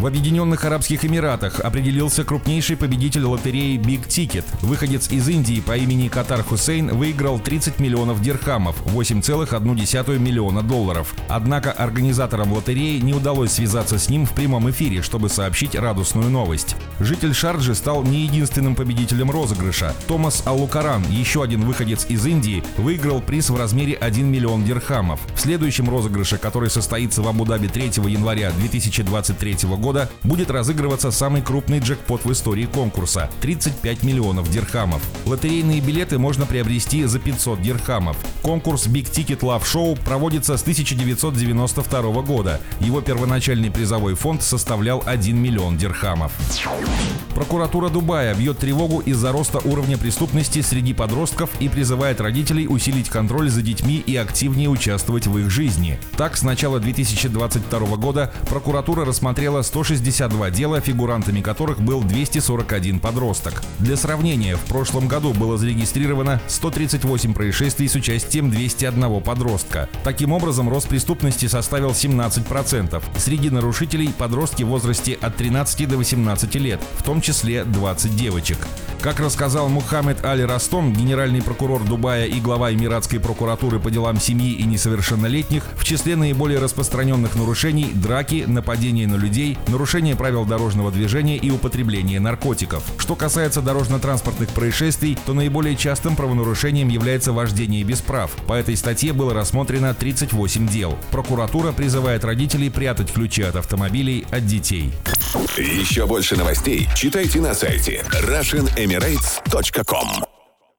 В Объединенных Арабских Эмиратах определился крупнейший победитель лотереи Big Ticket. Выходец из Индии по имени Катар Хусейн выиграл 30 миллионов дирхамов, 8,1 миллиона долларов. Однако организаторам лотереи не удалось связаться с ним в прямом эфире, чтобы сообщить радостную новость. Житель Шарджи стал не единственным победителем розыгрыша. Томас Алукаран, еще один выходец из Индии, выиграл приз в размере 1 миллион дирхамов. В следующем розыгрыше, который состоится в Абу-Даби 3 января 2023 года, года будет разыгрываться самый крупный джекпот в истории конкурса – 35 миллионов дирхамов. Лотерейные билеты можно приобрести за 500 дирхамов. Конкурс Big Ticket Love Show проводится с 1992 года. Его первоначальный призовой фонд составлял 1 миллион дирхамов. Прокуратура Дубая бьет тревогу из-за роста уровня преступности среди подростков и призывает родителей усилить контроль за детьми и активнее участвовать в их жизни. Так, с начала 2022 года прокуратура рассмотрела 100 162 дела, фигурантами которых был 241 подросток. Для сравнения, в прошлом году было зарегистрировано 138 происшествий с участием 201 подростка. Таким образом, рост преступности составил 17%. Среди нарушителей подростки в возрасте от 13 до 18 лет, в том числе 20 девочек. Как рассказал Мухаммед Али Растом, генеральный прокурор Дубая и глава Эмиратской прокуратуры по делам семьи и несовершеннолетних, в числе наиболее распространенных нарушений – драки, нападения на людей, нарушение правил дорожного движения и употребление наркотиков. Что касается дорожно-транспортных происшествий, то наиболее частым правонарушением является вождение без прав. По этой статье было рассмотрено 38 дел. Прокуратура призывает родителей прятать ключи от автомобилей от детей. Еще больше новостей читайте на сайте RussianEmirates.com emirates.com